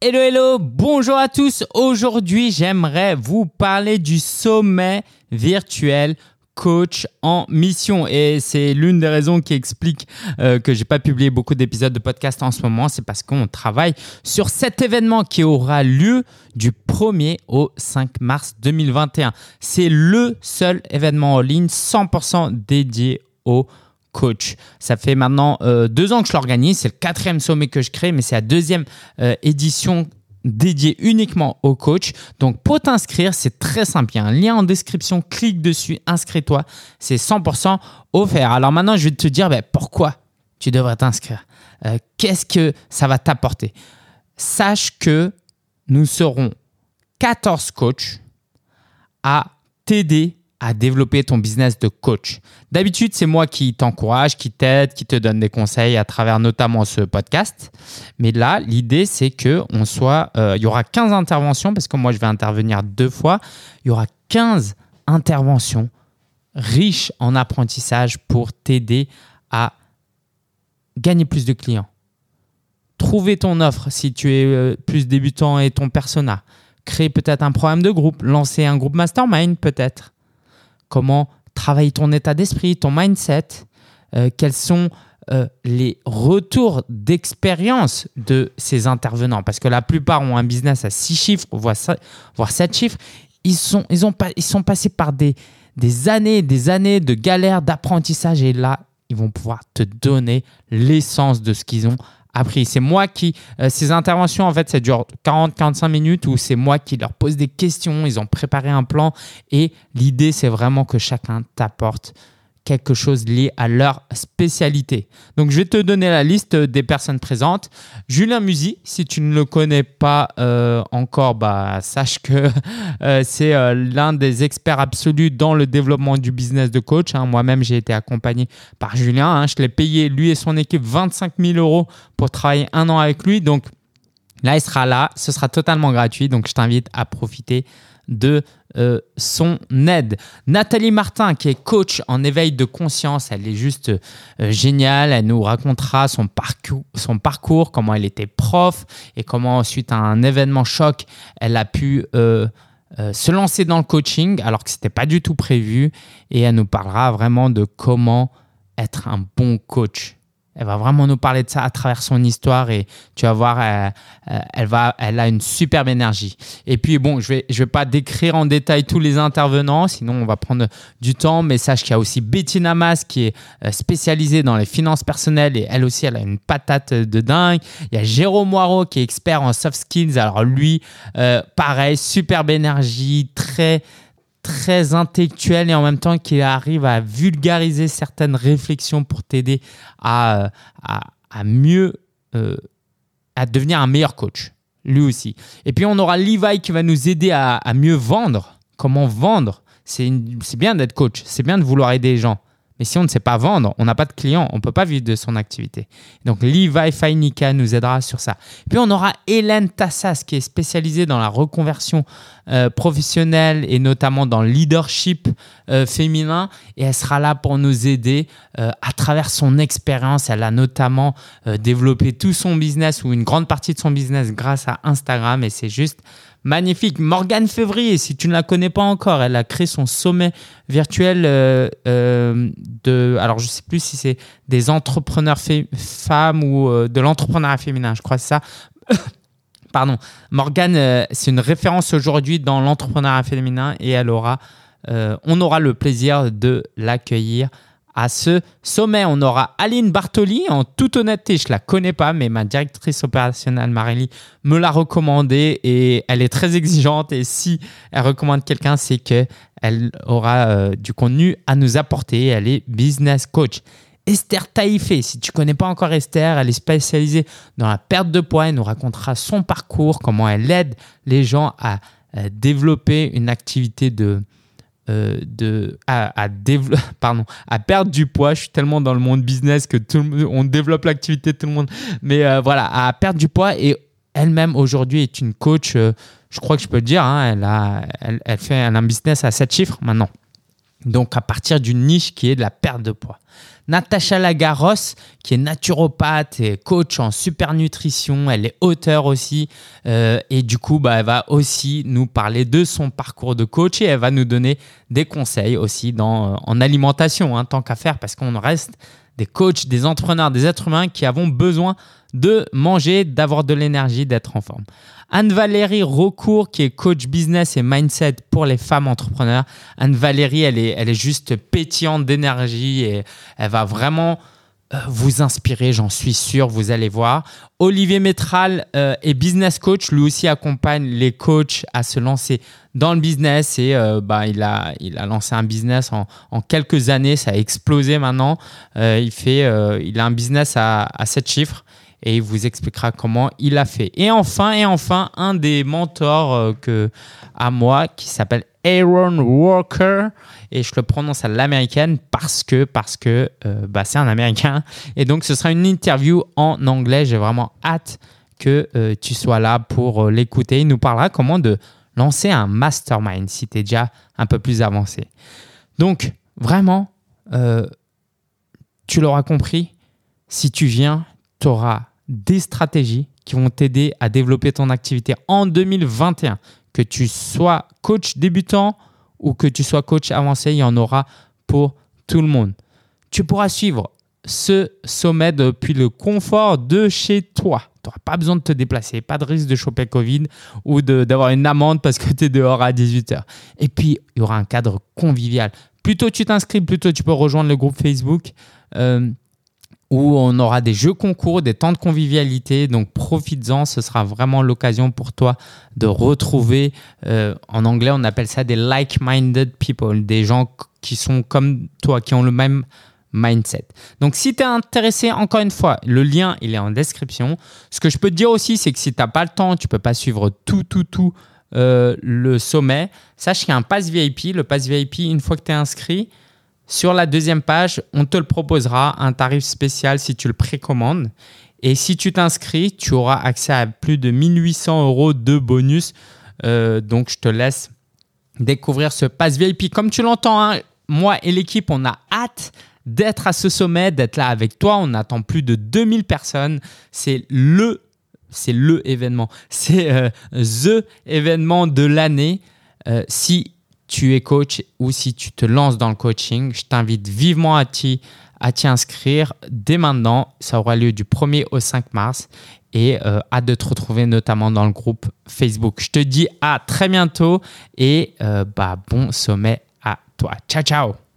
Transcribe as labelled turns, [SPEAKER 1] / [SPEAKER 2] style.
[SPEAKER 1] Hello, hello, bonjour à tous. Aujourd'hui, j'aimerais vous parler du sommet virtuel coach en mission. Et c'est l'une des raisons qui explique euh, que j'ai pas publié beaucoup d'épisodes de podcast en ce moment. C'est parce qu'on travaille sur cet événement qui aura lieu du 1er au 5 mars 2021. C'est le seul événement en ligne 100% dédié au coach. Ça fait maintenant euh, deux ans que je l'organise. C'est le quatrième sommet que je crée, mais c'est la deuxième euh, édition dédiée uniquement au coach. Donc pour t'inscrire, c'est très simple. Il y a un lien en description, clique dessus, inscris-toi. C'est 100% offert. Alors maintenant, je vais te dire ben, pourquoi tu devrais t'inscrire? Euh, qu'est-ce que ça va t'apporter? Sache que nous serons 14 coachs à t'aider à développer ton business de coach. D'habitude, c'est moi qui t'encourage, qui t'aide, qui te donne des conseils à travers notamment ce podcast. Mais là, l'idée, c'est que on soit, euh, il y aura 15 interventions parce que moi, je vais intervenir deux fois. Il y aura 15 interventions riches en apprentissage pour t'aider à gagner plus de clients. Trouver ton offre si tu es euh, plus débutant et ton persona. Créer peut-être un programme de groupe, lancer un groupe mastermind peut-être comment travailler ton état d'esprit, ton mindset, euh, quels sont euh, les retours d'expérience de ces intervenants? Parce que la plupart ont un business à 6 chiffres, voire 7 chiffres. Ils sont, ils ont, ils sont passés par des, des années des années de galères, d'apprentissage. Et là, ils vont pouvoir te donner l'essence de ce qu'ils ont appris. C'est moi qui, euh, ces interventions, en fait, ça dure 40-45 minutes où c'est moi qui leur pose des questions, ils ont préparé un plan et l'idée, c'est vraiment que chacun t'apporte quelque chose lié à leur spécialité. Donc, je vais te donner la liste des personnes présentes. Julien Musy, si tu ne le connais pas euh, encore, bah, sache que euh, c'est euh, l'un des experts absolus dans le développement du business de coach. Hein. Moi-même, j'ai été accompagné par Julien. Hein. Je l'ai payé, lui et son équipe, 25 000 euros pour travailler un an avec lui. Donc, là, il sera là. Ce sera totalement gratuit. Donc, je t'invite à profiter de euh, son aide. Nathalie Martin, qui est coach en éveil de conscience, elle est juste euh, géniale. Elle nous racontera son parcours, comment elle était prof et comment, suite à un événement choc, elle a pu euh, se lancer dans le coaching alors que ce n'était pas du tout prévu. Et elle nous parlera vraiment de comment être un bon coach. Elle va vraiment nous parler de ça à travers son histoire et tu vas voir, elle, euh, elle, a une superbe énergie. Et puis bon, je vais, vais pas décrire en détail tous les intervenants, sinon on va prendre du temps. Mais sache qu'il y a aussi Bettina Mas qui est euh, spécialisée dans les finances personnelles et elle aussi, elle a une patate de dingue. Il y a Jérôme Moirot qui est expert en soft skills. Alors lui, euh, pareil, superbe énergie, très très intellectuel et en même temps qui arrive à vulgariser certaines réflexions pour t'aider à, à, mieux, euh, à devenir un meilleur coach, lui aussi. Et puis on aura Levi qui va nous aider à, à mieux vendre. Comment vendre? C'est bien d'être coach, c'est bien de vouloir aider les gens. Mais si on ne sait pas vendre, on n'a pas de clients, on ne peut pas vivre de son activité. Donc Levi Fainika nous aidera sur ça. Puis on aura Hélène Tassas qui est spécialisée dans la reconversion euh, professionnelle et notamment dans le leadership euh, féminin. Et elle sera là pour nous aider euh, à travers son expérience. Elle a notamment développé tout son business ou une grande partie de son business grâce à Instagram. Et c'est juste Magnifique. Morgane Février, si tu ne la connais pas encore, elle a créé son sommet virtuel euh, euh, de. Alors, je ne sais plus si c'est des entrepreneurs femmes ou euh, de l'entrepreneuriat féminin, je crois que c'est ça. Pardon. Morgane, c'est une référence aujourd'hui dans l'entrepreneuriat féminin et elle aura, on aura le plaisir de l'accueillir à ce sommet. On aura Aline Bartoli. En toute honnêteté, je la connais pas, mais ma directrice opérationnelle, Marélie, me l'a recommandée et elle est très exigeante. Et si elle recommande quelqu'un, c'est qu'elle aura euh, du contenu à nous apporter. Elle est business coach. Esther Taïfé, si tu connais pas encore Esther, elle est spécialisée dans la perte de poids. Elle nous racontera son parcours, comment elle aide les gens à développer une activité de, euh, à, perdre du poids. Je suis tellement dans le monde business que tout on développe l'activité de tout le monde. Mais euh, voilà, à perdre du poids et elle-même aujourd'hui est une coach. Euh, je crois que je peux le dire. Hein, elle, a, elle, elle, fait un business à 7 chiffres maintenant. Donc à partir d'une niche qui est de la perte de poids. Natacha Lagaros, qui est naturopathe et coach en super nutrition, elle est auteure aussi. Euh, et du coup, bah, elle va aussi nous parler de son parcours de coach et elle va nous donner des conseils aussi dans, euh, en alimentation, hein, tant qu'à faire, parce qu'on reste des coachs, des entrepreneurs, des êtres humains qui avons besoin de manger, d'avoir de l'énergie, d'être en forme. Anne-Valérie Recourt, qui est coach business et mindset pour les femmes entrepreneurs. Anne-Valérie, elle est, elle est juste pétillante d'énergie et elle va vraiment vous inspirer, j'en suis sûr, vous allez voir. Olivier Métral euh, est business coach, lui aussi accompagne les coachs à se lancer dans le business et euh, bah, il, a, il a lancé un business en, en quelques années, ça a explosé maintenant. il, fait, il a un business à, à 7 chiffres et il vous expliquera comment il a fait. Et enfin, et enfin, un des mentors euh, que, à moi qui s'appelle Aaron Walker et je le prononce à l'américaine parce que parce que euh, bah, c'est un américain et donc ce sera une interview en anglais. J'ai vraiment hâte que euh, tu sois là pour l'écouter. Il nous parlera comment de lancer un mastermind si tu es déjà un peu plus avancé. Donc vraiment, tu l'auras compris, si tu viens, tu auras des stratégies qui vont t'aider à développer ton activité en 2021. Que tu sois coach débutant ou que tu sois coach avancé, il y en aura pour tout le monde. Tu pourras suivre ce sommet depuis le confort de chez toi. Tu n'auras pas besoin de te déplacer, pas de risque de choper Covid ou d'avoir une amende parce que tu es dehors à 18h. Et puis, il y aura un cadre convivial. Plus tôt tu t'inscris, plus tôt tu peux rejoindre le groupe Facebook. Euh, où on aura des jeux concours, des temps de convivialité. Donc profites-en, ce sera vraiment l'occasion pour toi de retrouver, euh, en anglais on appelle ça des like-minded people, des gens qui sont comme toi, qui ont le même mindset. Donc si tu es intéressé, encore une fois, le lien il est en description. Ce que je peux te dire aussi, c'est que si tu n'as pas le temps, tu peux pas suivre tout, tout, tout euh, le sommet, sache qu'il y a un pass VIP. Le pass VIP, une fois que tu es inscrit, sur la deuxième page, on te le proposera, un tarif spécial si tu le précommandes. Et si tu t'inscris, tu auras accès à plus de 1800 euros de bonus. Euh, donc, je te laisse découvrir ce pass VIP. Comme tu l'entends, hein, moi et l'équipe, on a hâte d'être à ce sommet, d'être là avec toi. On attend plus de 2000 personnes. C'est le, c'est le événement. C'est euh, the événement de l'année. Euh, si tu es coach ou si tu te lances dans le coaching, je t'invite vivement à t'y, à t'y inscrire dès maintenant. Ça aura lieu du 1er au 5 mars et euh, hâte de te retrouver notamment dans le groupe Facebook. Je te dis à très bientôt et euh, bah, bon sommet à toi. Ciao, ciao